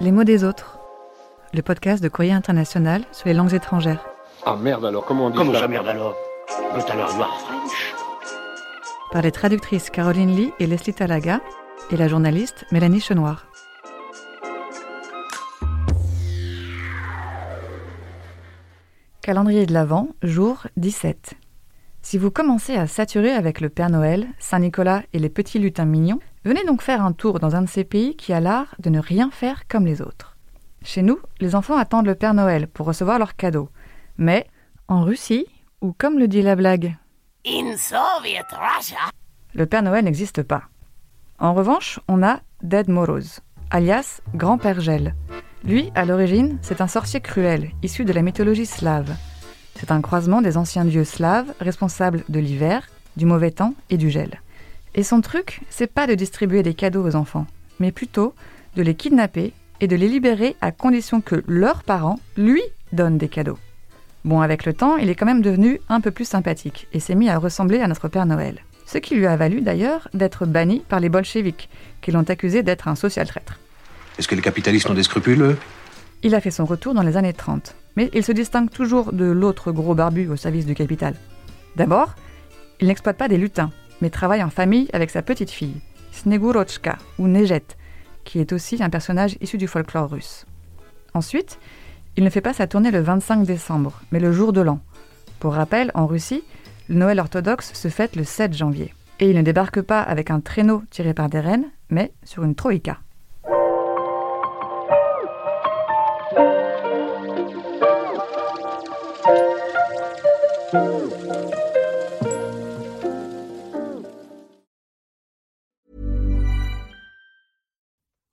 Les mots des autres, le podcast de Courrier International sur les langues étrangères. Ah merde alors, comment on dit Comment ça ça merde alors French Par les traductrices Caroline Lee et Leslie Talaga et la journaliste Mélanie Chenoir. Calendrier de l'Avent, jour 17. Si vous commencez à saturer avec le Père Noël, Saint-Nicolas et les petits lutins mignons, venez donc faire un tour dans un de ces pays qui a l'art de ne rien faire comme les autres. Chez nous, les enfants attendent le Père Noël pour recevoir leurs cadeaux. Mais en Russie, ou comme le dit la blague, In Soviet Russia le Père Noël n'existe pas. En revanche, on a Ded Moroz, alias Grand-Père Gel. Lui, à l'origine, c'est un sorcier cruel, issu de la mythologie slave. C'est un croisement des anciens dieux slaves, responsables de l'hiver, du mauvais temps et du gel. Et son truc, c'est pas de distribuer des cadeaux aux enfants, mais plutôt de les kidnapper et de les libérer à condition que leurs parents lui donnent des cadeaux. Bon, avec le temps, il est quand même devenu un peu plus sympathique et s'est mis à ressembler à notre Père Noël. Ce qui lui a valu d'ailleurs d'être banni par les bolcheviks, qui l'ont accusé d'être un social traître. Est-ce que les capitalistes ont des scrupules, eux? Il a fait son retour dans les années 30, mais il se distingue toujours de l'autre gros barbu au service du capital. D'abord, il n'exploite pas des lutins, mais travaille en famille avec sa petite fille, Snegurochka, ou Nejet, qui est aussi un personnage issu du folklore russe. Ensuite, il ne fait pas sa tournée le 25 décembre, mais le jour de l'an. Pour rappel, en Russie, le Noël orthodoxe se fête le 7 janvier. Et il ne débarque pas avec un traîneau tiré par des rennes, mais sur une troïka.